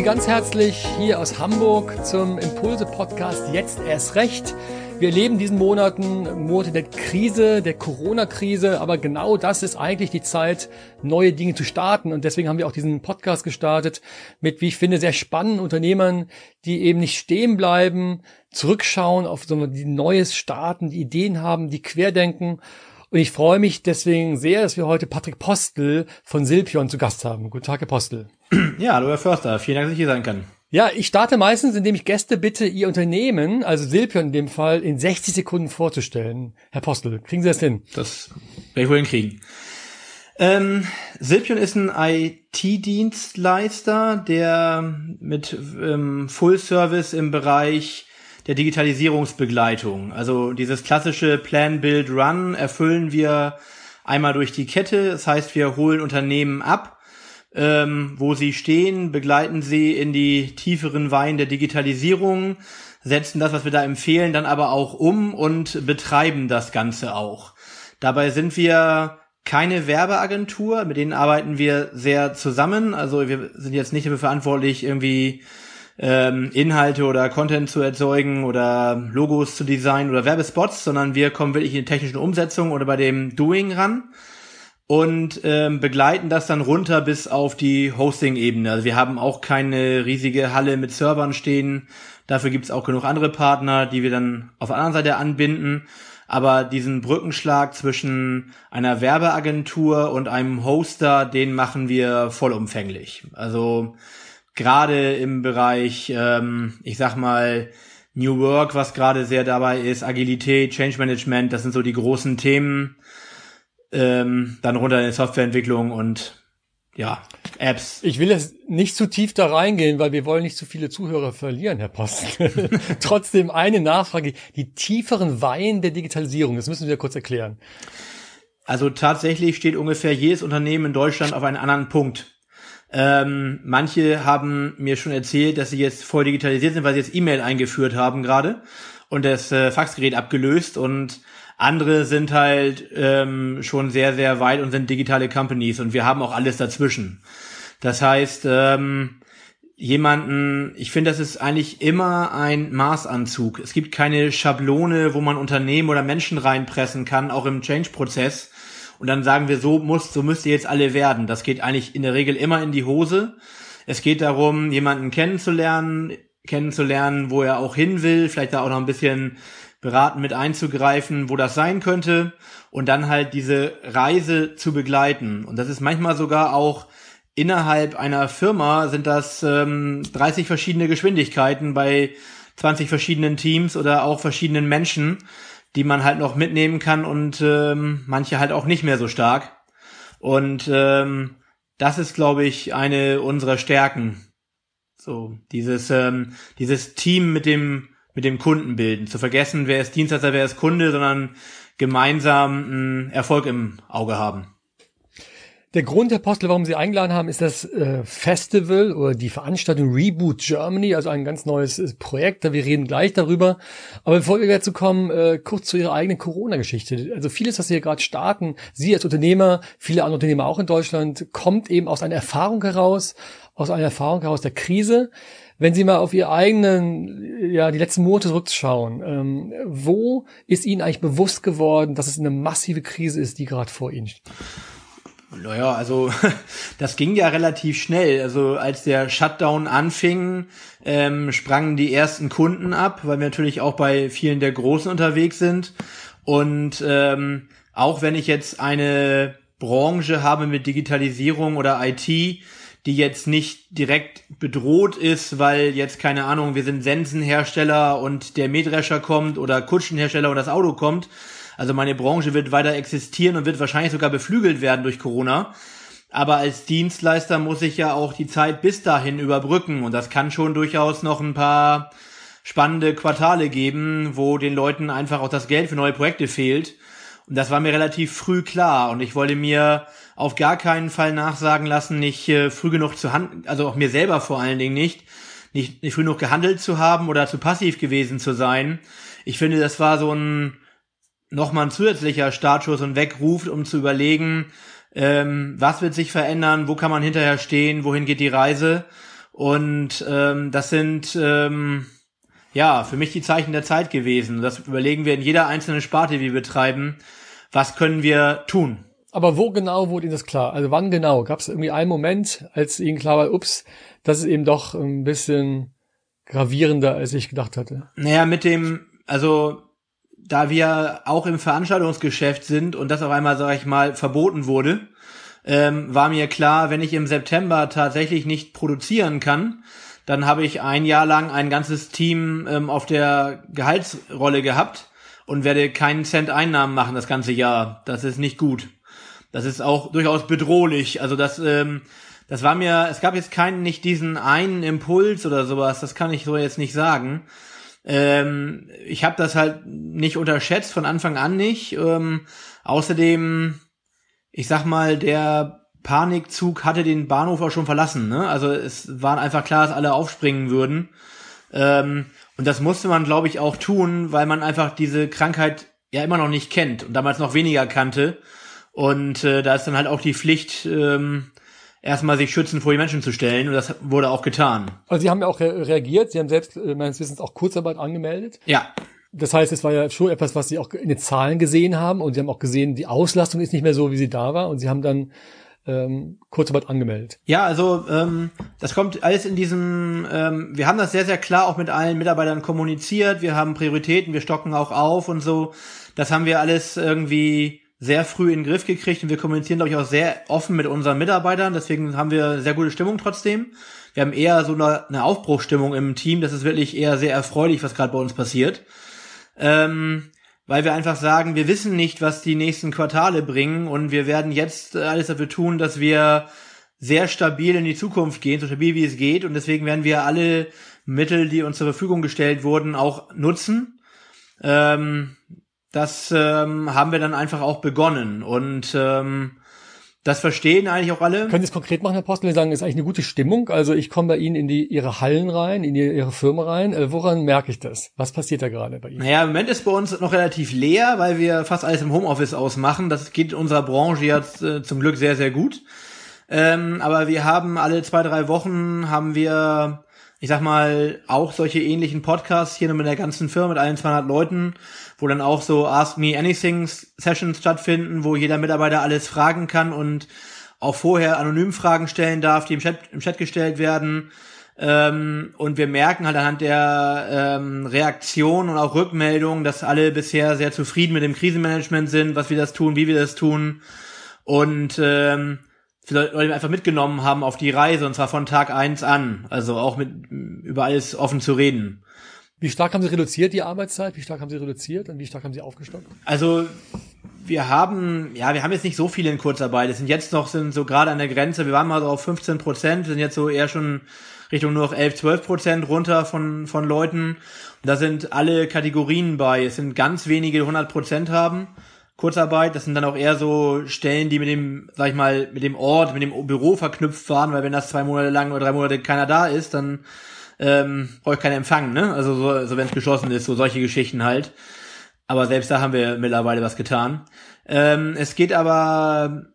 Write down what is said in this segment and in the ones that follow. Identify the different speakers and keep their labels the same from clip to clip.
Speaker 1: Sie ganz herzlich hier aus Hamburg zum Impulse-Podcast Jetzt erst recht. Wir erleben diesen Monaten Monate der Krise, der Corona-Krise, aber genau das ist eigentlich die Zeit, neue Dinge zu starten. Und deswegen haben wir auch diesen Podcast gestartet mit, wie ich finde, sehr spannenden Unternehmern, die eben nicht stehen bleiben, zurückschauen auf so die Neues starten, die Ideen haben, die querdenken. Und ich freue mich deswegen sehr, dass wir heute Patrick Postel von Silpion zu Gast haben. Guten Tag, Herr Postel.
Speaker 2: Ja, hallo Herr Förster. Vielen Dank, dass ich hier sein kann.
Speaker 1: Ja, ich starte meistens, indem ich Gäste bitte, ihr Unternehmen, also Silpion in dem Fall, in 60 Sekunden vorzustellen. Herr Postel, kriegen Sie das hin?
Speaker 2: Das werde ich wohl hinkriegen. Ähm, Silpion ist ein IT-Dienstleister, der mit ähm, Full Service im Bereich der Digitalisierungsbegleitung, also dieses klassische Plan, Build, Run erfüllen wir einmal durch die Kette. Das heißt, wir holen Unternehmen ab, ähm, wo sie stehen, begleiten sie in die tieferen Weinen der Digitalisierung, setzen das, was wir da empfehlen, dann aber auch um und betreiben das Ganze auch. Dabei sind wir keine Werbeagentur, mit denen arbeiten wir sehr zusammen. Also wir sind jetzt nicht dafür verantwortlich, irgendwie ähm, Inhalte oder Content zu erzeugen oder Logos zu designen oder Werbespots, sondern wir kommen wirklich in die technischen Umsetzung oder bei dem Doing ran und ähm, begleiten das dann runter bis auf die Hosting-Ebene. Also wir haben auch keine riesige Halle mit Servern stehen. Dafür gibt's auch genug andere Partner, die wir dann auf der anderen Seite anbinden. Aber diesen Brückenschlag zwischen einer Werbeagentur und einem Hoster, den machen wir vollumfänglich. Also gerade im Bereich, ähm, ich sag mal, New Work, was gerade sehr dabei ist, Agilität, Change Management, das sind so die großen Themen ähm, dann runter in die Softwareentwicklung und ja, Apps.
Speaker 1: Ich will jetzt nicht zu tief da reingehen, weil wir wollen nicht zu viele Zuhörer verlieren, Herr Post. Trotzdem eine Nachfrage. Die tieferen Weihen der Digitalisierung, das müssen wir kurz erklären.
Speaker 2: Also tatsächlich steht ungefähr jedes Unternehmen in Deutschland auf einen anderen Punkt. Ähm, manche haben mir schon erzählt, dass sie jetzt voll digitalisiert sind, weil sie jetzt E-Mail eingeführt haben gerade und das äh, Faxgerät abgelöst und andere sind halt ähm, schon sehr, sehr weit und sind digitale Companies und wir haben auch alles dazwischen. Das heißt, ähm, jemanden, ich finde, das ist eigentlich immer ein Maßanzug. Es gibt keine Schablone, wo man Unternehmen oder Menschen reinpressen kann, auch im Change-Prozess. Und dann sagen wir, so muss, so müsst ihr jetzt alle werden. Das geht eigentlich in der Regel immer in die Hose. Es geht darum, jemanden kennenzulernen, kennenzulernen, wo er auch hin will, vielleicht da auch noch ein bisschen beraten mit einzugreifen, wo das sein könnte und dann halt diese Reise zu begleiten. Und das ist manchmal sogar auch innerhalb einer Firma sind das ähm, 30 verschiedene Geschwindigkeiten bei 20 verschiedenen Teams oder auch verschiedenen Menschen, die man halt noch mitnehmen kann und ähm, manche halt auch nicht mehr so stark. Und ähm, das ist, glaube ich, eine unserer Stärken. So, dieses, ähm, dieses Team mit dem mit dem Kunden bilden. Zu vergessen, wer ist Dienstleister, wer ist Kunde, sondern gemeinsam einen Erfolg im Auge haben.
Speaker 1: Der Grund, Herr Postel, warum Sie eingeladen haben, ist das äh, Festival oder die Veranstaltung Reboot Germany, also ein ganz neues äh, Projekt. Wir reden gleich darüber. Aber bevor wir dazu kommen, äh, kurz zu Ihrer eigenen Corona-Geschichte. Also vieles, was Sie hier gerade starten, Sie als Unternehmer, viele andere Unternehmer auch in Deutschland, kommt eben aus einer Erfahrung heraus, aus einer Erfahrung heraus der Krise. Wenn Sie mal auf Ihr eigenen, ja, die letzten Monate zurückschauen, ähm, wo ist Ihnen eigentlich bewusst geworden, dass es eine massive Krise ist, die gerade vor Ihnen steht?
Speaker 2: Naja, also das ging ja relativ schnell. Also als der Shutdown anfing, ähm, sprangen die ersten Kunden ab, weil wir natürlich auch bei vielen der Großen unterwegs sind. Und ähm, auch wenn ich jetzt eine Branche habe mit Digitalisierung oder IT, die jetzt nicht direkt bedroht ist, weil jetzt keine Ahnung, wir sind Sensenhersteller und der Mähdrescher kommt oder Kutschenhersteller und das Auto kommt. Also meine Branche wird weiter existieren und wird wahrscheinlich sogar beflügelt werden durch Corona. Aber als Dienstleister muss ich ja auch die Zeit bis dahin überbrücken und das kann schon durchaus noch ein paar spannende Quartale geben, wo den Leuten einfach auch das Geld für neue Projekte fehlt. Und das war mir relativ früh klar und ich wollte mir auf gar keinen Fall nachsagen lassen, nicht äh, früh genug zu handeln, also auch mir selber vor allen Dingen nicht, nicht, nicht früh genug gehandelt zu haben oder zu passiv gewesen zu sein. Ich finde, das war so ein nochmal ein zusätzlicher Startschuss und Weckruf, um zu überlegen, ähm, was wird sich verändern, wo kann man hinterher stehen, wohin geht die Reise. Und ähm, das sind ähm, ja für mich die Zeichen der Zeit gewesen. Das überlegen wir in jeder einzelnen Sparte, die wir betreiben. Was können wir tun?
Speaker 1: Aber wo genau wurde Ihnen das klar? Also wann genau? Gab es irgendwie einen Moment, als Ihnen klar war, ups, das ist eben doch ein bisschen gravierender, als ich gedacht hatte?
Speaker 2: Naja, mit dem, also da wir auch im Veranstaltungsgeschäft sind und das auf einmal, sage ich mal, verboten wurde, ähm, war mir klar, wenn ich im September tatsächlich nicht produzieren kann, dann habe ich ein Jahr lang ein ganzes Team ähm, auf der Gehaltsrolle gehabt und werde keinen Cent Einnahmen machen das ganze Jahr. Das ist nicht gut. Das ist auch durchaus bedrohlich. Also das, ähm, das war mir, es gab jetzt keinen, nicht diesen einen Impuls oder sowas, das kann ich so jetzt nicht sagen. Ähm, ich habe das halt nicht unterschätzt, von Anfang an nicht. Ähm, außerdem, ich sag mal, der Panikzug hatte den Bahnhof auch schon verlassen. Ne? Also es war einfach klar, dass alle aufspringen würden. Ähm, und das musste man, glaube ich, auch tun, weil man einfach diese Krankheit ja immer noch nicht kennt und damals noch weniger kannte. Und äh, da ist dann halt auch die Pflicht, ähm, erstmal sich schützen vor die Menschen zu stellen. Und das wurde auch getan.
Speaker 1: Also Sie haben ja auch re reagiert. Sie haben selbst äh, meines Wissens auch Kurzarbeit angemeldet.
Speaker 2: Ja.
Speaker 1: Das heißt, es war ja schon etwas, was Sie auch in den Zahlen gesehen haben. Und Sie haben auch gesehen, die Auslastung ist nicht mehr so, wie sie da war. Und Sie haben dann ähm, Kurzarbeit angemeldet.
Speaker 2: Ja, also ähm, das kommt alles in diesem, ähm, wir haben das sehr, sehr klar auch mit allen Mitarbeitern kommuniziert, wir haben Prioritäten, wir stocken auch auf und so. Das haben wir alles irgendwie sehr früh in den Griff gekriegt und wir kommunizieren, glaube ich, auch sehr offen mit unseren Mitarbeitern. Deswegen haben wir sehr gute Stimmung trotzdem. Wir haben eher so eine, eine Aufbruchstimmung im Team. Das ist wirklich eher sehr erfreulich, was gerade bei uns passiert. Ähm, weil wir einfach sagen, wir wissen nicht, was die nächsten Quartale bringen und wir werden jetzt alles dafür tun, dass wir sehr stabil in die Zukunft gehen, so stabil wie es geht und deswegen werden wir alle Mittel, die uns zur Verfügung gestellt wurden, auch nutzen. Ähm, das ähm, haben wir dann einfach auch begonnen und ähm, das verstehen eigentlich auch alle.
Speaker 1: Können Sie es konkret machen, Herr Postel? Sie sagen, ist eigentlich eine gute Stimmung. Also ich komme bei Ihnen in die Ihre Hallen rein, in die, Ihre Firma rein. Äh, woran merke ich das? Was passiert da gerade bei Ihnen?
Speaker 2: Naja, im Moment ist bei uns noch relativ leer, weil wir fast alles im Homeoffice ausmachen. Das geht in unserer Branche jetzt äh, zum Glück sehr, sehr gut. Ähm, aber wir haben alle zwei, drei Wochen haben wir ich sag mal, auch solche ähnlichen Podcasts hier mit der ganzen Firma, mit allen 200 Leuten, wo dann auch so Ask Me Anything Sessions stattfinden, wo jeder Mitarbeiter alles fragen kann und auch vorher anonym Fragen stellen darf, die im Chat, im Chat gestellt werden. Ähm, und wir merken halt anhand der ähm, Reaktion und auch Rückmeldungen, dass alle bisher sehr zufrieden mit dem Krisenmanagement sind, was wir das tun, wie wir das tun. Und ähm, Leute einfach mitgenommen haben auf die Reise und zwar von Tag eins an. Also auch mit über alles offen zu reden.
Speaker 1: Wie stark haben Sie reduziert die Arbeitszeit? Wie stark haben Sie reduziert und wie stark haben Sie aufgestockt?
Speaker 2: Also wir haben, ja, wir haben jetzt nicht so viele in Kurzarbeit. Es sind jetzt noch, sind so gerade an der Grenze, wir waren mal so auf 15 Prozent, sind jetzt so eher schon Richtung nur noch 11, 12 Prozent runter von, von Leuten. da sind alle Kategorien bei. Es sind ganz wenige, die 100 Prozent haben. Kurzarbeit, das sind dann auch eher so Stellen, die mit dem, sag ich mal, mit dem Ort, mit dem Büro verknüpft waren, weil wenn das zwei Monate lang oder drei Monate keiner da ist, dann ähm, brauche ich keinen Empfang, ne? Also so, so wenn es geschlossen ist, so solche Geschichten halt. Aber selbst da haben wir mittlerweile was getan. Ähm, es geht aber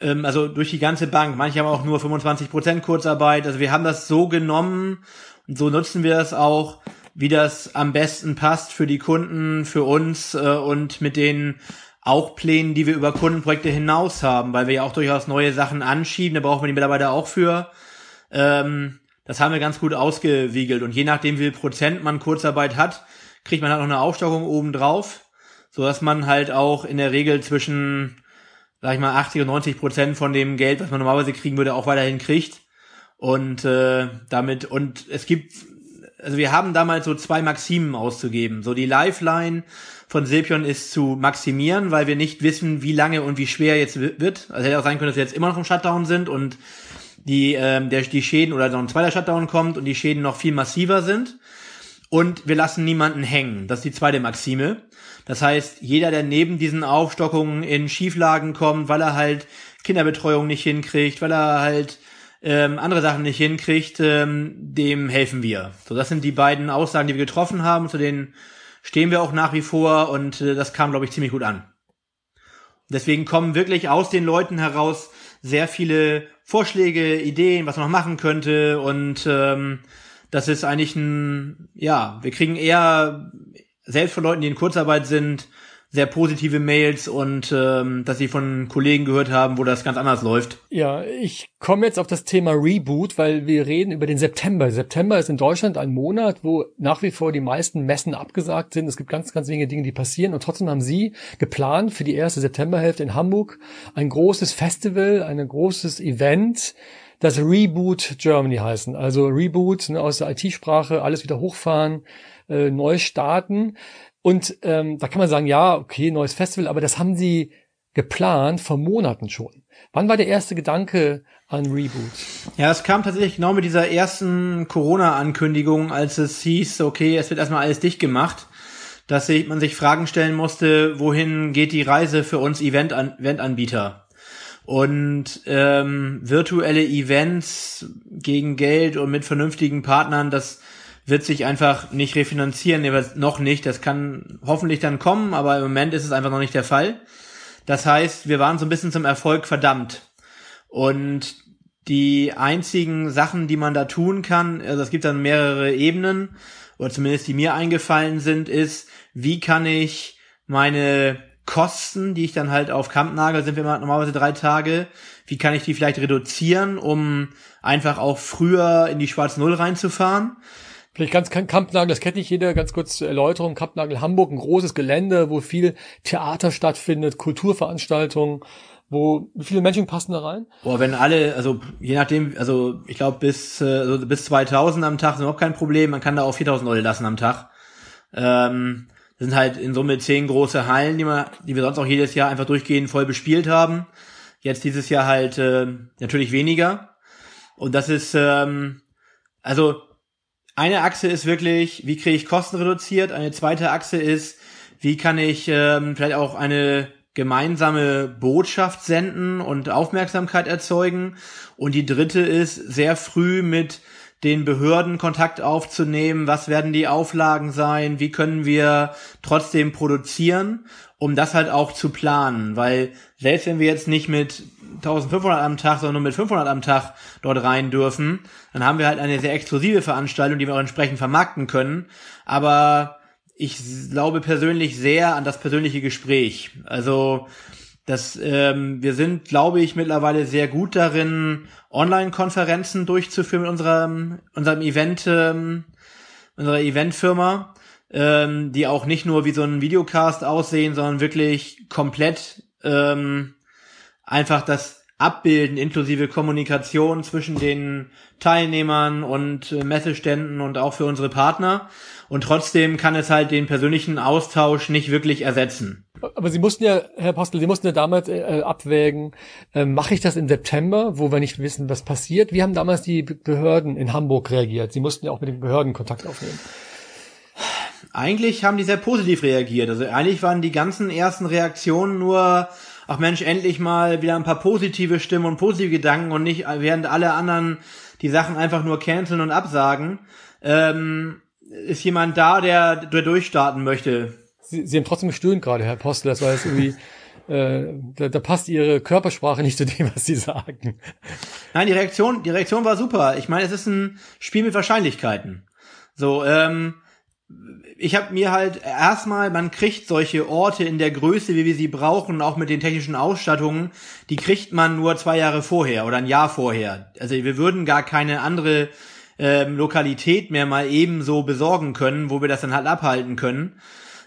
Speaker 2: ähm, also durch die ganze Bank. Manche haben auch nur 25% Kurzarbeit. Also wir haben das so genommen und so nutzen wir das auch, wie das am besten passt für die Kunden, für uns äh, und mit den auch Plänen, die wir über Kundenprojekte hinaus haben, weil wir ja auch durchaus neue Sachen anschieben, da brauchen wir die Mitarbeiter auch für. Ähm, das haben wir ganz gut ausgewiegelt und je nachdem, wie viel Prozent man Kurzarbeit hat, kriegt man halt noch eine Aufstockung oben drauf, so dass man halt auch in der Regel zwischen, sag ich mal, 80 und 90 Prozent von dem Geld, was man normalerweise kriegen würde, auch weiterhin kriegt. Und äh, damit, und es gibt also wir haben damals so zwei Maximen auszugeben. So die Lifeline von Silpion ist zu maximieren, weil wir nicht wissen, wie lange und wie schwer jetzt wird. Also hätte auch sein können, dass wir jetzt immer noch im Shutdown sind und die, ähm, der, die Schäden oder noch ein zweiter Shutdown kommt und die Schäden noch viel massiver sind. Und wir lassen niemanden hängen. Das ist die zweite Maxime. Das heißt, jeder, der neben diesen Aufstockungen in Schieflagen kommt, weil er halt Kinderbetreuung nicht hinkriegt, weil er halt ähm, andere Sachen nicht hinkriegt, ähm, dem helfen wir. So, das sind die beiden Aussagen, die wir getroffen haben. Zu denen stehen wir auch nach wie vor und äh, das kam, glaube ich, ziemlich gut an. Deswegen kommen wirklich aus den Leuten heraus sehr viele Vorschläge, Ideen, was man noch machen könnte und ähm, das ist eigentlich ein, ja, wir kriegen eher selbst von Leuten, die in Kurzarbeit sind, sehr positive Mails und ähm, dass sie von Kollegen gehört haben, wo das ganz anders läuft.
Speaker 1: Ja, ich komme jetzt auf das Thema Reboot, weil wir reden über den September. September ist in Deutschland ein Monat, wo nach wie vor die meisten Messen abgesagt sind. Es gibt ganz, ganz wenige Dinge, die passieren. Und trotzdem haben Sie geplant für die erste Septemberhälfte in Hamburg ein großes Festival, ein großes Event, das Reboot Germany heißen. Also Reboot ne, aus der IT-Sprache, alles wieder hochfahren, äh, neu starten. Und ähm, da kann man sagen, ja, okay, neues Festival, aber das haben sie geplant vor Monaten schon. Wann war der erste Gedanke an Reboot?
Speaker 2: Ja, es kam tatsächlich genau mit dieser ersten Corona-Ankündigung, als es hieß, okay, es wird erstmal alles dicht gemacht, dass man sich Fragen stellen musste, wohin geht die Reise für uns Event-Anbieter? Und ähm, virtuelle Events gegen Geld und mit vernünftigen Partnern, das wird sich einfach nicht refinanzieren, noch nicht. Das kann hoffentlich dann kommen, aber im Moment ist es einfach noch nicht der Fall. Das heißt, wir waren so ein bisschen zum Erfolg verdammt. Und die einzigen Sachen, die man da tun kann, also es gibt dann mehrere Ebenen, oder zumindest die mir eingefallen sind, ist, wie kann ich meine Kosten, die ich dann halt auf Kampnagel sind wir normalerweise drei Tage, wie kann ich die vielleicht reduzieren, um einfach auch früher in die Schwarz Null reinzufahren?
Speaker 1: Vielleicht ganz Kampnagel, das kennt nicht jeder, ganz kurz zur Erläuterung. Kampnagel Hamburg, ein großes Gelände, wo viel Theater stattfindet, Kulturveranstaltungen, wo wie viele Menschen passen da rein?
Speaker 2: Boah, wenn alle, also je nachdem, also ich glaube bis also bis 2000 am Tag sind überhaupt kein Problem. Man kann da auch 4000 Leute lassen am Tag. Ähm, das sind halt in Summe zehn große Hallen, die, wir, die wir sonst auch jedes Jahr einfach durchgehend voll bespielt haben. Jetzt dieses Jahr halt äh, natürlich weniger. Und das ist, ähm, also eine Achse ist wirklich, wie kriege ich Kosten reduziert? Eine zweite Achse ist, wie kann ich ähm, vielleicht auch eine gemeinsame Botschaft senden und Aufmerksamkeit erzeugen? Und die dritte ist, sehr früh mit den Behörden Kontakt aufzunehmen. Was werden die Auflagen sein? Wie können wir trotzdem produzieren, um das halt auch zu planen? Weil selbst wenn wir jetzt nicht mit 1500 am Tag, sondern nur mit 500 am Tag dort rein dürfen, dann haben wir halt eine sehr exklusive Veranstaltung, die wir auch entsprechend vermarkten können. Aber ich glaube persönlich sehr an das persönliche Gespräch. Also das, ähm, wir sind, glaube ich, mittlerweile sehr gut darin, Online-Konferenzen durchzuführen mit unserem, unserem Event, ähm, unserer Eventfirma, ähm, die auch nicht nur wie so ein Videocast aussehen, sondern wirklich komplett ähm, einfach das abbilden, inklusive Kommunikation zwischen den Teilnehmern und äh, Messeständen und auch für unsere Partner. Und trotzdem kann es halt den persönlichen Austausch nicht wirklich ersetzen.
Speaker 1: Aber Sie mussten ja, Herr Postel, Sie mussten ja damals äh, abwägen, äh, mache ich das im September, wo wir nicht wissen, was passiert? Wie haben damals die Behörden in Hamburg reagiert? Sie mussten ja auch mit den Behörden Kontakt aufnehmen.
Speaker 2: Eigentlich haben die sehr positiv reagiert. Also eigentlich waren die ganzen ersten Reaktionen nur, ach Mensch, endlich mal wieder ein paar positive Stimmen und positive Gedanken und nicht, während alle anderen die Sachen einfach nur canceln und absagen. Ähm, ist jemand da, der, der durchstarten möchte?
Speaker 1: Sie, Sie haben trotzdem gestöhnt gerade, Herr Postel. Das war jetzt irgendwie, äh, da, da passt Ihre Körpersprache nicht zu dem, was Sie sagen.
Speaker 2: Nein, die Reaktion, die Reaktion war super. Ich meine, es ist ein Spiel mit Wahrscheinlichkeiten. So, ähm, ich habe mir halt erstmal, man kriegt solche Orte in der Größe, wie wir sie brauchen, auch mit den technischen Ausstattungen, die kriegt man nur zwei Jahre vorher oder ein Jahr vorher. Also wir würden gar keine andere ähm, Lokalität mehr mal ebenso besorgen können, wo wir das dann halt abhalten können.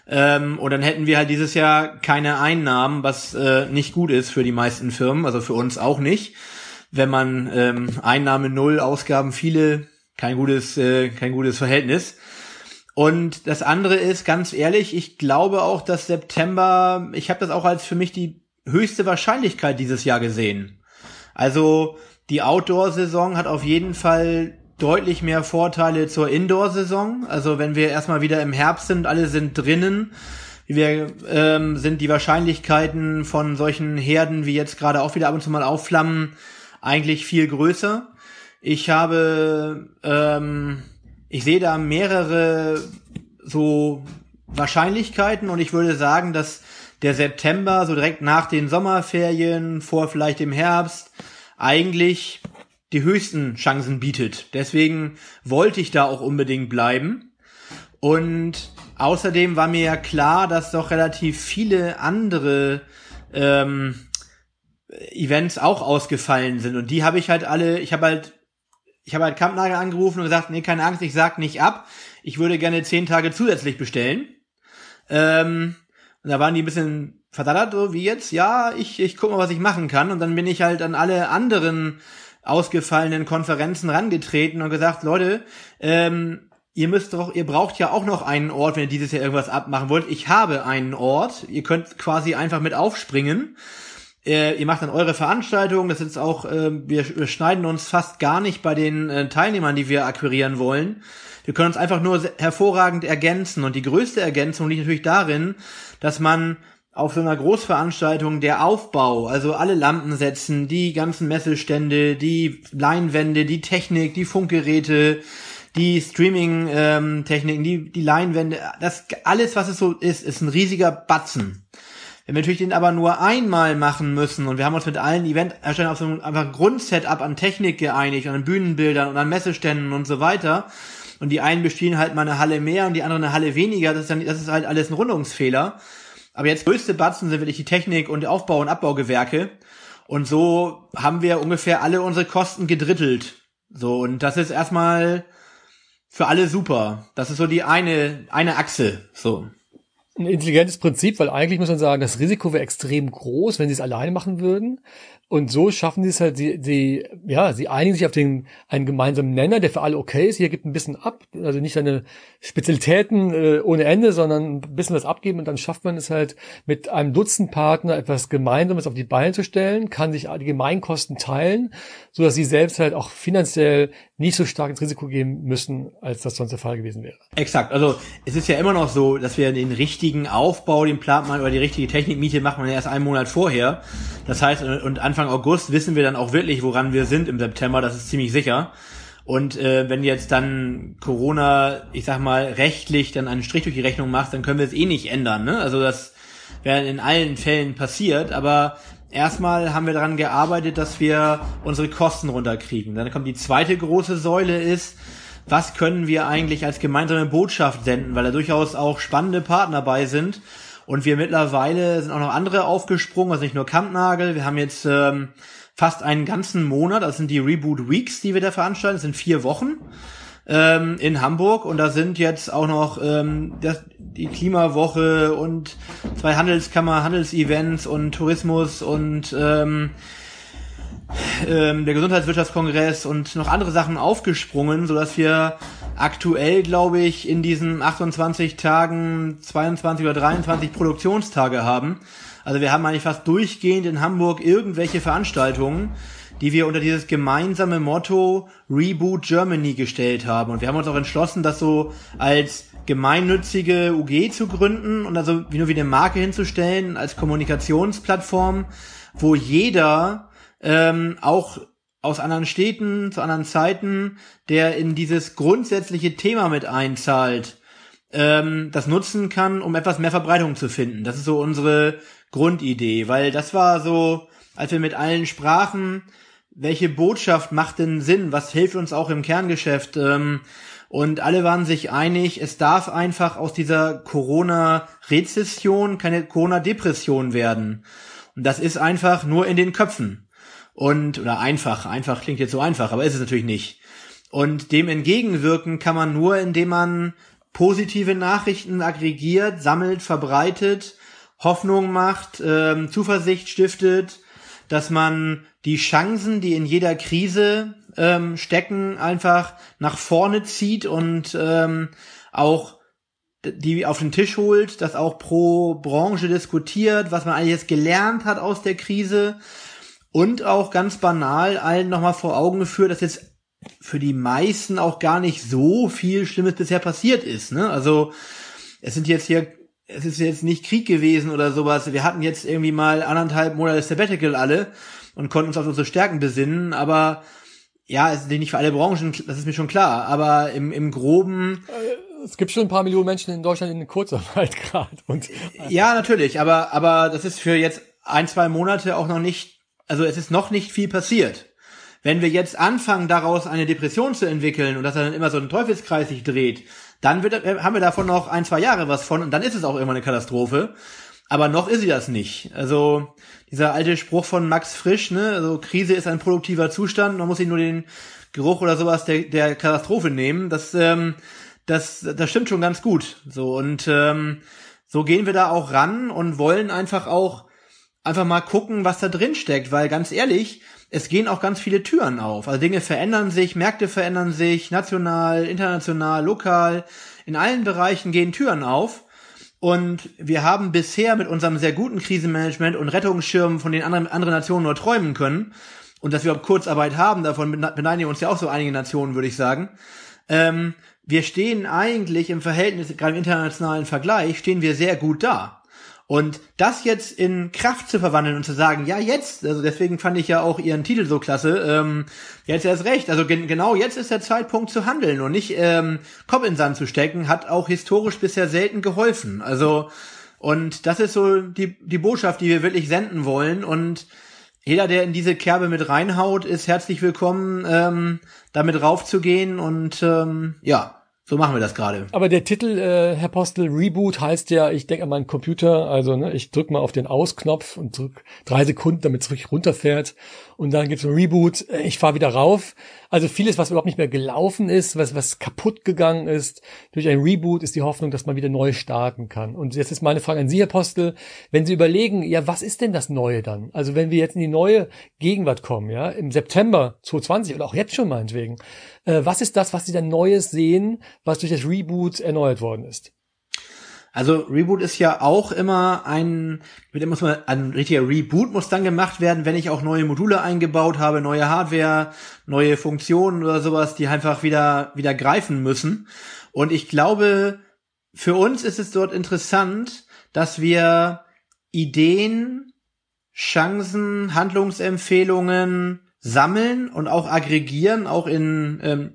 Speaker 2: Ähm, und dann hätten wir halt dieses Jahr keine Einnahmen, was äh, nicht gut ist für die meisten Firmen, also für uns auch nicht. Wenn man ähm, Einnahme null, Ausgaben viele, kein gutes, äh, kein gutes Verhältnis. Und das andere ist, ganz ehrlich, ich glaube auch, dass September, ich habe das auch als für mich die höchste Wahrscheinlichkeit dieses Jahr gesehen. Also die Outdoor-Saison hat auf jeden Fall deutlich mehr Vorteile zur Indoor-Saison. Also wenn wir erstmal wieder im Herbst sind, alle sind drinnen, wir ähm, sind die Wahrscheinlichkeiten von solchen Herden, wie jetzt gerade auch wieder ab und zu mal aufflammen, eigentlich viel größer. Ich habe ähm, ich sehe da mehrere so Wahrscheinlichkeiten und ich würde sagen, dass der September, so direkt nach den Sommerferien, vor vielleicht dem Herbst, eigentlich die höchsten Chancen bietet. Deswegen wollte ich da auch unbedingt bleiben. Und außerdem war mir ja klar, dass doch relativ viele andere ähm, Events auch ausgefallen sind. Und die habe ich halt alle, ich habe halt, ich habe halt Kampnagel angerufen und gesagt, nee, keine Angst, ich sag nicht ab. Ich würde gerne zehn Tage zusätzlich bestellen. Ähm, und da waren die ein bisschen verdattert, so wie jetzt, ja, ich, ich guck mal, was ich machen kann. Und dann bin ich halt an alle anderen ausgefallenen Konferenzen rangetreten und gesagt, Leute, ähm, ihr müsst doch, ihr braucht ja auch noch einen Ort, wenn ihr dieses Jahr irgendwas abmachen wollt. Ich habe einen Ort. Ihr könnt quasi einfach mit aufspringen. Äh, ihr macht dann eure Veranstaltung. Das ist auch, äh, wir, wir schneiden uns fast gar nicht bei den äh, Teilnehmern, die wir akquirieren wollen. Wir können uns einfach nur hervorragend ergänzen. Und die größte Ergänzung liegt natürlich darin, dass man auf so einer Großveranstaltung der Aufbau, also alle Lampen setzen, die ganzen Messestände, die Leinwände, die Technik, die Funkgeräte, die Streaming-Techniken, ähm, die, die Leinwände, das alles, was es so ist, ist ein riesiger Batzen. Wenn wir natürlich den aber nur einmal machen müssen und wir haben uns mit allen Event-Erstellern auf so ein einfach Grundsetup an Technik geeinigt, an Bühnenbildern und an Messeständen und so weiter, und die einen bespielen halt mal eine Halle mehr und die anderen eine Halle weniger, das ist, dann, das ist halt alles ein Rundungsfehler. Aber jetzt größte Batzen sind wirklich die Technik und Aufbau- und Abbaugewerke. Und so haben wir ungefähr alle unsere Kosten gedrittelt. So, und das ist erstmal für alle super. Das ist so die eine, eine Achse, so.
Speaker 1: Ein intelligentes Prinzip, weil eigentlich muss man sagen, das Risiko wäre extrem groß, wenn sie es alleine machen würden. Und so schaffen sie es halt, sie, sie, ja, sie einigen sich auf den, einen gemeinsamen Nenner, der für alle okay ist. Hier gibt ein bisschen ab, also nicht seine Spezialitäten äh, ohne Ende, sondern ein bisschen was abgeben und dann schafft man es halt mit einem Dutzend Partner etwas Gemeinsames auf die Beine zu stellen, kann sich die Gemeinkosten teilen, so dass sie selbst halt auch finanziell nicht so stark ins Risiko gehen müssen, als das sonst der Fall gewesen wäre.
Speaker 2: Exakt. Also es ist ja immer noch so, dass wir den richtigen Aufbau, den plant man oder die richtige Technikmiete man ja erst einen Monat vorher. Das heißt, und Anfang August wissen wir dann auch wirklich, woran wir sind im September, das ist ziemlich sicher. Und äh, wenn jetzt dann Corona, ich sag mal, rechtlich dann einen Strich durch die Rechnung macht, dann können wir es eh nicht ändern. Ne? Also das wäre in allen Fällen passiert, aber erstmal haben wir daran gearbeitet, dass wir unsere Kosten runterkriegen. Dann kommt die zweite große Säule ist, was können wir eigentlich als gemeinsame Botschaft senden, weil da durchaus auch spannende Partner dabei sind und wir mittlerweile sind auch noch andere aufgesprungen, also nicht nur Kampnagel. Wir haben jetzt ähm, fast einen ganzen Monat, das sind die Reboot Weeks, die wir da veranstalten, das sind vier Wochen ähm, in Hamburg. Und da sind jetzt auch noch ähm, das, die Klimawoche und zwei Handelskammer, Handelsevents und Tourismus und ähm, ähm, der Gesundheitswirtschaftskongress und noch andere Sachen aufgesprungen, so dass wir aktuell, glaube ich, in diesen 28 Tagen 22 oder 23 Produktionstage haben. Also wir haben eigentlich fast durchgehend in Hamburg irgendwelche Veranstaltungen, die wir unter dieses gemeinsame Motto Reboot Germany gestellt haben. Und wir haben uns auch entschlossen, das so als gemeinnützige UG zu gründen und also nur wie eine Marke hinzustellen als Kommunikationsplattform, wo jeder ähm, auch aus anderen Städten, zu anderen Zeiten, der in dieses grundsätzliche Thema mit einzahlt, ähm, das nutzen kann, um etwas mehr Verbreitung zu finden. Das ist so unsere Grundidee, weil das war so, als wir mit allen sprachen, welche Botschaft macht denn Sinn, was hilft uns auch im Kerngeschäft, ähm, und alle waren sich einig, es darf einfach aus dieser Corona-Rezession keine Corona-Depression werden. Und das ist einfach nur in den Köpfen. Und, oder einfach, einfach klingt jetzt so einfach, aber ist es natürlich nicht. Und dem entgegenwirken kann man nur, indem man positive Nachrichten aggregiert, sammelt, verbreitet, Hoffnung macht, ähm, Zuversicht stiftet, dass man die Chancen, die in jeder Krise ähm, stecken, einfach nach vorne zieht und ähm, auch die auf den Tisch holt, das auch pro Branche diskutiert, was man eigentlich jetzt gelernt hat aus der Krise und auch ganz banal allen nochmal vor Augen geführt, dass jetzt für die meisten auch gar nicht so viel Schlimmes bisher passiert ist. Ne? Also es sind jetzt hier, es ist jetzt nicht Krieg gewesen oder sowas. Wir hatten jetzt irgendwie mal anderthalb Monate Sabbatical alle und konnten uns auf unsere Stärken besinnen, aber ja, es ist nicht für alle Branchen, das ist mir schon klar, aber im, im Groben
Speaker 1: es gibt schon ein paar Millionen Menschen in Deutschland in Kurzarbeit gerade. Und
Speaker 2: ja, natürlich, aber aber das ist für jetzt ein zwei Monate auch noch nicht. Also es ist noch nicht viel passiert. Wenn wir jetzt anfangen, daraus eine Depression zu entwickeln und dass dann immer so ein Teufelskreis sich dreht, dann wird, haben wir davon noch ein, zwei Jahre was von und dann ist es auch immer eine Katastrophe. Aber noch ist sie das nicht. Also dieser alte Spruch von Max Frisch, ne, also Krise ist ein produktiver Zustand, man muss sich nur den Geruch oder sowas der, der Katastrophe nehmen. Das, ähm, das, das stimmt schon ganz gut. So und ähm, so gehen wir da auch ran und wollen einfach auch einfach mal gucken, was da drin steckt, weil ganz ehrlich, es gehen auch ganz viele Türen auf. Also Dinge verändern sich, Märkte verändern sich, national, international, lokal. In allen Bereichen gehen Türen auf. Und wir haben bisher mit unserem sehr guten Krisenmanagement und Rettungsschirmen, von den anderen, anderen Nationen nur träumen können, und dass wir auch Kurzarbeit haben, davon beneiden uns ja auch so einige Nationen, würde ich sagen. Ähm, wir stehen eigentlich im Verhältnis, gerade im internationalen Vergleich, stehen wir sehr gut da. Und das jetzt in Kraft zu verwandeln und zu sagen, ja, jetzt, also deswegen fand ich ja auch ihren Titel so klasse, ähm, jetzt erst recht, also gen genau jetzt ist der Zeitpunkt zu handeln und nicht ähm, Kopf in Sand zu stecken, hat auch historisch bisher selten geholfen. Also, und das ist so die, die Botschaft, die wir wirklich senden wollen. Und jeder, der in diese Kerbe mit reinhaut, ist herzlich willkommen, ähm, damit raufzugehen. Und ähm, ja, so machen wir das gerade.
Speaker 1: Aber der Titel, äh, Herr Postel, Reboot heißt ja, ich denke an meinen Computer, also ne, ich drücke mal auf den Ausknopf und drück drei Sekunden, damit es wirklich runterfährt und dann gibt's ein Reboot, äh, ich fahre wieder rauf. Also vieles, was überhaupt nicht mehr gelaufen ist, was, was kaputt gegangen ist, durch ein Reboot ist die Hoffnung, dass man wieder neu starten kann. Und jetzt ist meine Frage an Sie, Herr Postel, wenn Sie überlegen, ja, was ist denn das Neue dann? Also wenn wir jetzt in die neue Gegenwart kommen, ja, im September 2020 oder auch jetzt schon meinetwegen, äh, was ist das, was Sie dann Neues sehen, was durch das Reboot erneuert worden ist?
Speaker 2: Also Reboot ist ja auch immer ein, mit muss man, ein richtiger Reboot muss dann gemacht werden, wenn ich auch neue Module eingebaut habe, neue Hardware, neue Funktionen oder sowas, die einfach wieder, wieder greifen müssen. Und ich glaube, für uns ist es dort interessant, dass wir Ideen, Chancen, Handlungsempfehlungen sammeln und auch aggregieren, auch in ähm,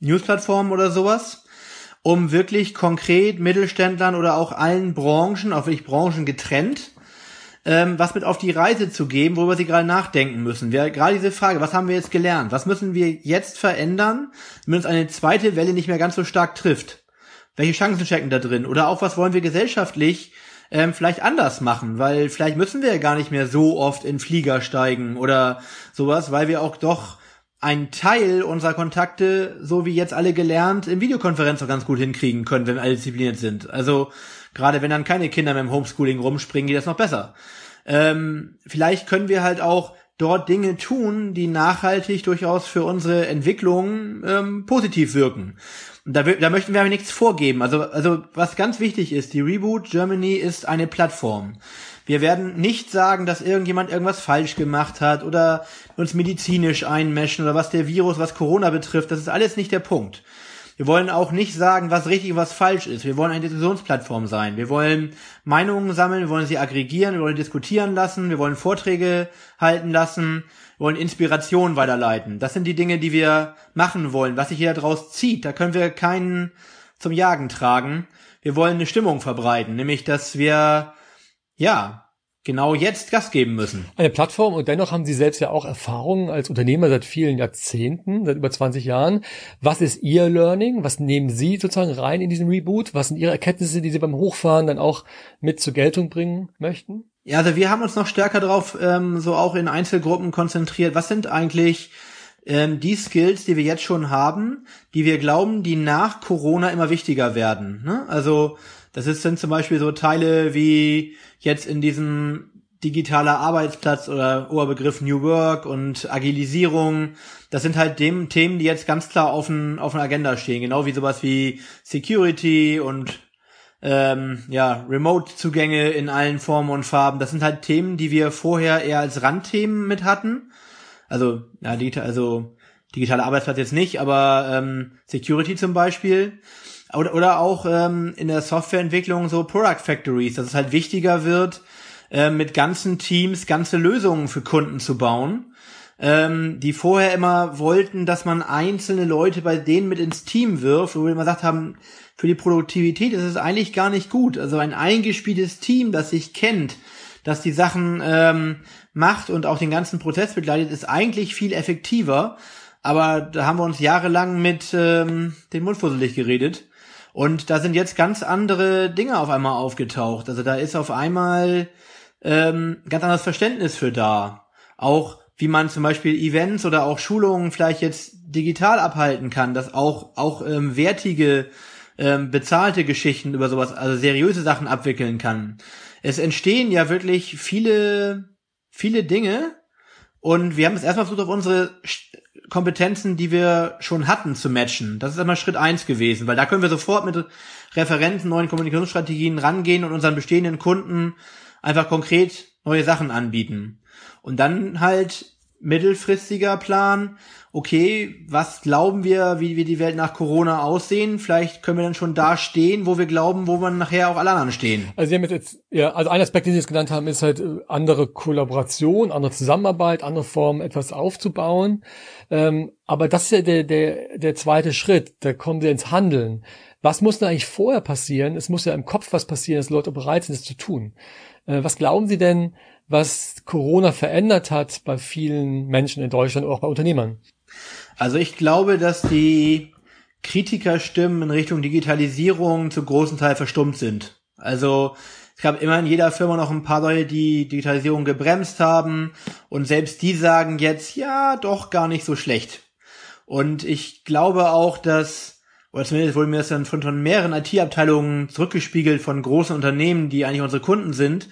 Speaker 2: Newsplattformen oder sowas um wirklich konkret Mittelständlern oder auch allen Branchen, auch wirklich Branchen getrennt, ähm, was mit auf die Reise zu geben, worüber sie gerade nachdenken müssen. Wir, gerade diese Frage, was haben wir jetzt gelernt? Was müssen wir jetzt verändern, damit uns eine zweite Welle nicht mehr ganz so stark trifft? Welche Chancen stecken da drin? Oder auch, was wollen wir gesellschaftlich ähm, vielleicht anders machen? Weil vielleicht müssen wir ja gar nicht mehr so oft in Flieger steigen oder sowas, weil wir auch doch ein Teil unserer Kontakte, so wie jetzt alle gelernt, in Videokonferenz auch ganz gut hinkriegen können, wenn wir alle diszipliniert sind. Also gerade wenn dann keine Kinder mehr im Homeschooling rumspringen, geht das noch besser. Ähm, vielleicht können wir halt auch dort Dinge tun, die nachhaltig durchaus für unsere Entwicklung ähm, positiv wirken. Da, da möchten wir aber nichts vorgeben. Also, also was ganz wichtig ist, die Reboot Germany ist eine Plattform. Wir werden nicht sagen, dass irgendjemand irgendwas falsch gemacht hat oder uns medizinisch einmischen oder was der Virus, was Corona betrifft. Das ist alles nicht der Punkt. Wir wollen auch nicht sagen, was richtig und was falsch ist. Wir wollen eine Diskussionsplattform sein. Wir wollen Meinungen sammeln, wir wollen sie aggregieren, wir wollen diskutieren lassen, wir wollen Vorträge halten lassen, wollen Inspiration weiterleiten. Das sind die Dinge, die wir machen wollen. Was sich hier daraus zieht, da können wir keinen zum Jagen tragen. Wir wollen eine Stimmung verbreiten, nämlich dass wir ja, genau jetzt Gas geben müssen.
Speaker 1: Eine Plattform und dennoch haben Sie selbst ja auch Erfahrungen als Unternehmer seit vielen Jahrzehnten, seit über 20 Jahren. Was ist Ihr Learning? Was nehmen Sie sozusagen rein in diesen Reboot? Was sind Ihre Erkenntnisse, die Sie beim Hochfahren dann auch mit zur Geltung bringen möchten?
Speaker 2: Ja, also wir haben uns noch stärker darauf ähm, so auch in Einzelgruppen konzentriert. Was sind eigentlich ähm, die Skills, die wir jetzt schon haben, die wir glauben, die nach Corona immer wichtiger werden? Ne? Also das ist, sind zum Beispiel so Teile wie jetzt in diesem digitaler Arbeitsplatz oder Oberbegriff New Work und Agilisierung. Das sind halt dem Themen, die jetzt ganz klar auf, ein, auf einer Agenda stehen. Genau wie sowas wie Security und ähm, ja, Remote-Zugänge in allen Formen und Farben. Das sind halt Themen, die wir vorher eher als Randthemen mit hatten. Also, ja, digital, also digitaler Arbeitsplatz jetzt nicht, aber ähm, Security zum Beispiel. Oder, oder auch ähm, in der Softwareentwicklung so Product Factories, dass es halt wichtiger wird, äh, mit ganzen Teams ganze Lösungen für Kunden zu bauen, ähm, die vorher immer wollten, dass man einzelne Leute bei denen mit ins Team wirft, wo wir immer gesagt haben, für die Produktivität ist es eigentlich gar nicht gut. Also ein eingespieltes Team, das sich kennt, das die Sachen ähm, macht und auch den ganzen Prozess begleitet, ist eigentlich viel effektiver. Aber da haben wir uns jahrelang mit ähm, den Mund fusselig geredet. Und da sind jetzt ganz andere Dinge auf einmal aufgetaucht. Also da ist auf einmal ähm, ganz anderes Verständnis für da. Auch wie man zum Beispiel Events oder auch Schulungen vielleicht jetzt digital abhalten kann, dass auch auch ähm, wertige ähm, bezahlte Geschichten über sowas, also seriöse Sachen abwickeln kann. Es entstehen ja wirklich viele viele Dinge und wir haben es erstmal versucht auf unsere Kompetenzen, die wir schon hatten, zu matchen. Das ist einmal Schritt eins gewesen, weil da können wir sofort mit Referenzen, neuen Kommunikationsstrategien rangehen und unseren bestehenden Kunden einfach konkret neue Sachen anbieten. Und dann halt mittelfristiger Plan, okay, was glauben wir, wie wir die Welt nach Corona aussehen? Vielleicht können wir dann schon da stehen, wo wir glauben, wo man nachher auch alle anderen stehen.
Speaker 1: Also Sie haben jetzt, ja, also ein Aspekt, den Sie jetzt genannt haben, ist halt äh, andere Kollaboration, andere Zusammenarbeit, andere Formen, etwas aufzubauen. Ähm, aber das ist ja der, der, der zweite Schritt. Da kommen Sie ins Handeln. Was muss denn eigentlich vorher passieren? Es muss ja im Kopf was passieren, dass Leute bereit sind, es zu tun. Äh, was glauben Sie denn, was Corona verändert hat bei vielen Menschen in Deutschland auch bei Unternehmern?
Speaker 2: Also ich glaube, dass die Kritikerstimmen in Richtung Digitalisierung zu großen Teil verstummt sind. Also es gab immer in jeder Firma noch ein paar Leute, die Digitalisierung gebremst haben und selbst die sagen jetzt, ja, doch gar nicht so schlecht. Und ich glaube auch, dass, oder zumindest wurde mir das dann von, von mehreren IT-Abteilungen zurückgespiegelt von großen Unternehmen, die eigentlich unsere Kunden sind,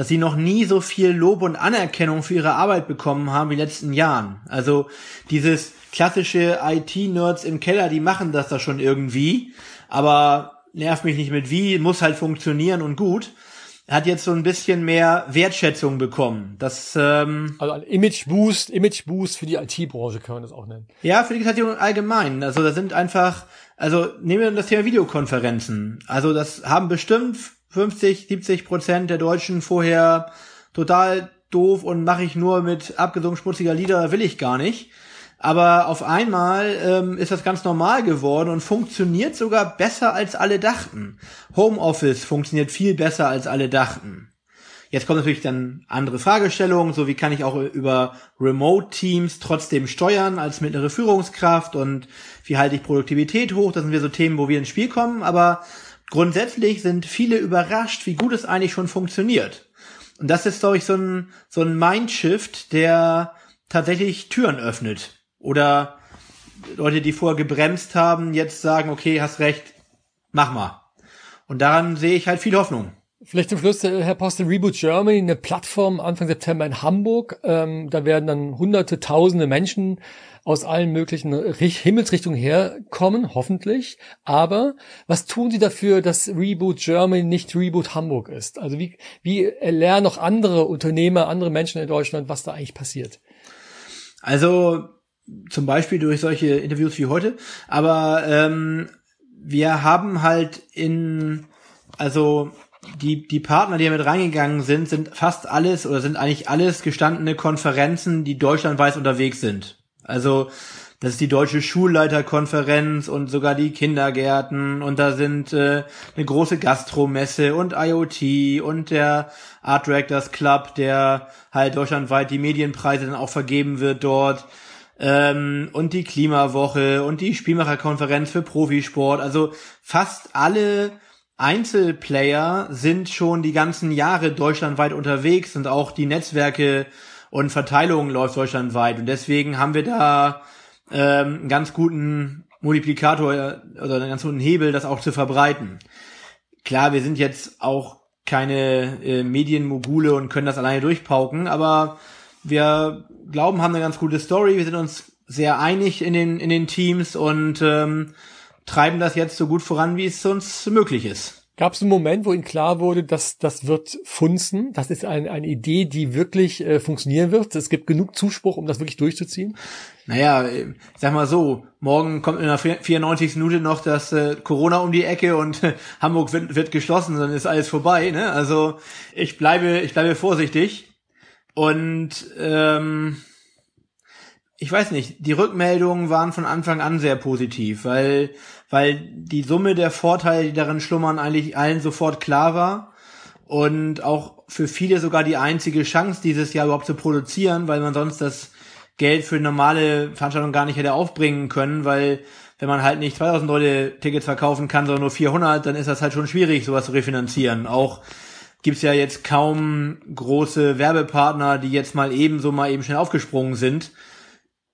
Speaker 2: dass sie noch nie so viel Lob und Anerkennung für ihre Arbeit bekommen haben wie in den letzten Jahren. Also dieses klassische IT-Nerds im Keller, die machen das da schon irgendwie, aber nervt mich nicht mit wie, muss halt funktionieren und gut. Hat jetzt so ein bisschen mehr Wertschätzung bekommen. Das, ähm,
Speaker 1: also ein Image Boost, Image Boost für die IT-Branche kann man das auch nennen.
Speaker 2: Ja, für die Digitalisierung allgemein. Also da sind einfach, also nehmen wir das Thema Videokonferenzen. Also das haben bestimmt 50, 70 Prozent der Deutschen vorher total doof und mache ich nur mit abgesungen schmutziger Lieder, will ich gar nicht. Aber auf einmal ähm, ist das ganz normal geworden und funktioniert sogar besser als alle dachten. Homeoffice funktioniert viel besser als alle dachten. Jetzt kommen natürlich dann andere Fragestellungen, so wie kann ich auch über Remote Teams trotzdem steuern als mittlere Führungskraft und wie halte ich Produktivität hoch? Das sind wir so Themen, wo wir ins Spiel kommen, aber grundsätzlich sind viele überrascht, wie gut es eigentlich schon funktioniert. Und das ist, glaube ich, so ein, so ein Mindshift, der tatsächlich Türen öffnet. Oder Leute, die vorher gebremst haben, jetzt sagen, okay, hast recht, mach mal. Und daran sehe ich halt viel Hoffnung.
Speaker 1: Vielleicht zum Schluss, äh, Herr Postel, Reboot Germany, eine Plattform Anfang September in Hamburg. Ähm, da werden dann hunderte, tausende Menschen aus allen möglichen Himmelsrichtungen herkommen, hoffentlich. Aber was tun Sie dafür, dass Reboot Germany nicht Reboot Hamburg ist? Also wie, wie lernen auch andere Unternehmer, andere Menschen in Deutschland, was da eigentlich passiert?
Speaker 2: Also zum Beispiel durch solche Interviews wie heute. Aber ähm, wir haben halt in, also die, die Partner, die mit reingegangen sind, sind fast alles oder sind eigentlich alles gestandene Konferenzen, die deutschlandweit unterwegs sind. Also das ist die Deutsche Schulleiterkonferenz und sogar die Kindergärten und da sind äh, eine große Gastromesse und IoT und der Art Directors Club, der halt deutschlandweit die Medienpreise dann auch vergeben wird dort ähm, und die Klimawoche und die Spielmacherkonferenz für Profisport. Also fast alle Einzelplayer sind schon die ganzen Jahre deutschlandweit unterwegs und auch die Netzwerke und Verteilung läuft deutschlandweit. Und deswegen haben wir da ähm, einen ganz guten Multiplikator oder einen ganz guten Hebel, das auch zu verbreiten. Klar, wir sind jetzt auch keine äh, Medienmogule und können das alleine durchpauken, aber wir glauben, haben eine ganz gute Story. Wir sind uns sehr einig in den, in den Teams und ähm, treiben das jetzt so gut voran, wie es uns möglich ist.
Speaker 1: Gab es einen Moment, wo Ihnen klar wurde, dass das wird funzen? Das ist ein, eine Idee, die wirklich äh, funktionieren wird. Es gibt genug Zuspruch, um das wirklich durchzuziehen.
Speaker 2: Naja, ich sag mal so, morgen kommt in der 94. Minute noch das äh, Corona um die Ecke und äh, Hamburg wird, wird geschlossen, dann ist alles vorbei. Ne? Also ich bleibe, ich bleibe vorsichtig und ähm, ich weiß nicht, die Rückmeldungen waren von Anfang an sehr positiv, weil, weil die Summe der Vorteile, die darin schlummern, eigentlich allen sofort klar war und auch für viele sogar die einzige Chance, dieses Jahr überhaupt zu produzieren, weil man sonst das Geld für normale Veranstaltungen gar nicht hätte aufbringen können, weil wenn man halt nicht 2000 Leute Tickets verkaufen kann, sondern nur 400, dann ist das halt schon schwierig, sowas zu refinanzieren. Auch gibt's ja jetzt kaum große Werbepartner, die jetzt mal ebenso mal eben schnell aufgesprungen sind.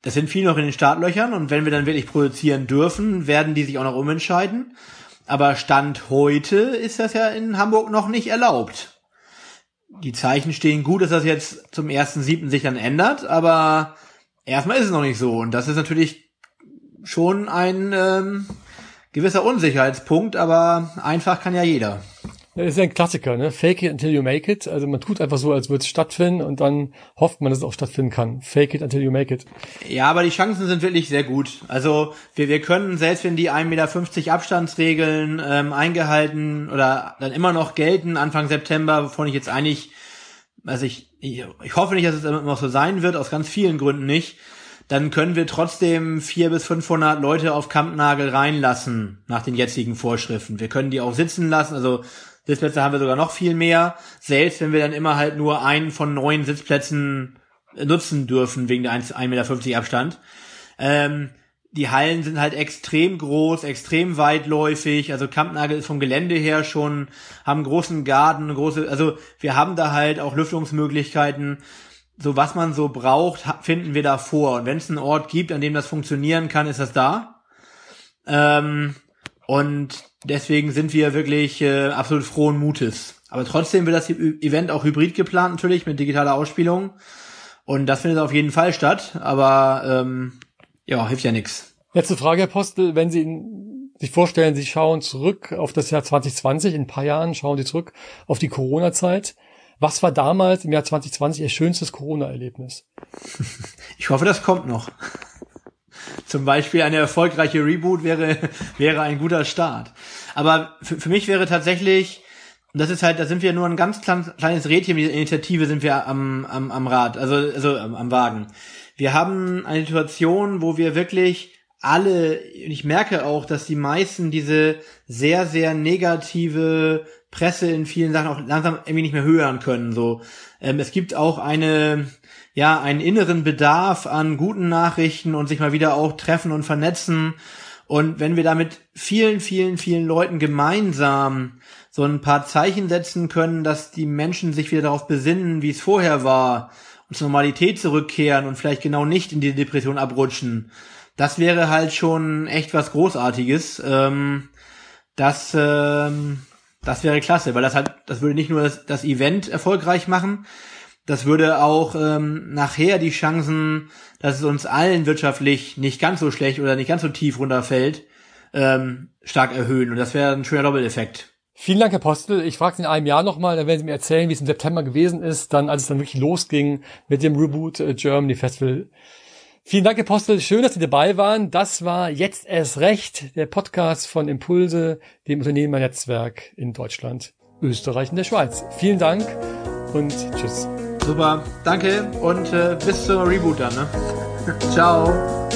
Speaker 2: Das sind viele noch in den Startlöchern und wenn wir dann wirklich produzieren dürfen, werden die sich auch noch umentscheiden. Aber Stand heute ist das ja in Hamburg noch nicht erlaubt. Die Zeichen stehen gut, dass das jetzt zum 1.7. sich dann ändert, aber erstmal ist es noch nicht so. Und das ist natürlich schon ein ähm, gewisser Unsicherheitspunkt, aber einfach kann ja jeder.
Speaker 1: Das ist ja ein Klassiker, ne? Fake it until you make it. Also man tut einfach so, als würde es stattfinden und dann hofft man, dass es auch stattfinden kann. Fake it until you make it.
Speaker 2: Ja, aber die Chancen sind wirklich sehr gut. Also wir, wir können, selbst wenn die 1,50 Meter Abstandsregeln ähm, eingehalten oder dann immer noch gelten, Anfang September, wovon ich jetzt eigentlich, also ich, ich, ich hoffe nicht, dass es immer noch so sein wird, aus ganz vielen Gründen nicht, dann können wir trotzdem vier bis 500 Leute auf Kampnagel reinlassen nach den jetzigen Vorschriften. Wir können die auch sitzen lassen, also Sitzplätze haben wir sogar noch viel mehr, selbst wenn wir dann immer halt nur einen von neun Sitzplätzen nutzen dürfen wegen der 1,50 Meter Abstand. Ähm, die Hallen sind halt extrem groß, extrem weitläufig. Also Kampnagel ist vom Gelände her schon, haben großen Garten, große, also wir haben da halt auch Lüftungsmöglichkeiten. So was man so braucht, finden wir da vor. Und wenn es einen Ort gibt, an dem das funktionieren kann, ist das da. Ähm, und deswegen sind wir wirklich äh, absolut frohen Mutes. Aber trotzdem wird das Event auch hybrid geplant, natürlich, mit digitaler Ausspielung. Und das findet auf jeden Fall statt, aber ähm, ja, hilft ja nichts.
Speaker 1: Letzte Frage, Herr Postel, wenn Sie sich vorstellen, Sie schauen zurück auf das Jahr 2020, in ein paar Jahren schauen Sie zurück auf die Corona-Zeit. Was war damals im Jahr 2020 Ihr schönstes Corona-Erlebnis?
Speaker 2: Ich hoffe, das kommt noch. Zum Beispiel eine erfolgreiche Reboot wäre, wäre ein guter Start. Aber für, für mich wäre tatsächlich, das ist halt, da sind wir nur ein ganz kleines Rädchen mit dieser Initiative sind wir am, am, am Rad, also, also am, am Wagen. Wir haben eine Situation, wo wir wirklich alle, ich merke auch, dass die meisten diese sehr, sehr negative Presse in vielen Sachen auch langsam irgendwie nicht mehr hören können. So, ähm, es gibt auch eine, ja, einen inneren Bedarf an guten Nachrichten und sich mal wieder auch treffen und vernetzen. Und wenn wir da mit vielen, vielen, vielen Leuten gemeinsam so ein paar Zeichen setzen können, dass die Menschen sich wieder darauf besinnen, wie es vorher war und zur Normalität zurückkehren und vielleicht genau nicht in die Depression abrutschen, das wäre halt schon echt was Großartiges. Ähm, das, ähm, das wäre klasse, weil das halt, das würde nicht nur das, das Event erfolgreich machen, das würde auch ähm, nachher die Chancen, dass es uns allen wirtschaftlich nicht ganz so schlecht oder nicht ganz so tief runterfällt, ähm, stark erhöhen. Und das wäre ein schöner Doppeleffekt.
Speaker 1: Vielen Dank, Herr Postel. Ich frage Sie in einem Jahr nochmal, dann werden Sie mir erzählen, wie es im September gewesen ist, dann als es dann wirklich losging mit dem Reboot äh, Germany Festival. Vielen Dank, Herr Postel. Schön, dass Sie dabei waren. Das war jetzt erst recht der Podcast von Impulse, dem Unternehmernetzwerk in Deutschland, Österreich und der Schweiz. Vielen Dank und tschüss.
Speaker 2: Super, danke und äh, bis zum Reboot dann. Ne? Ciao.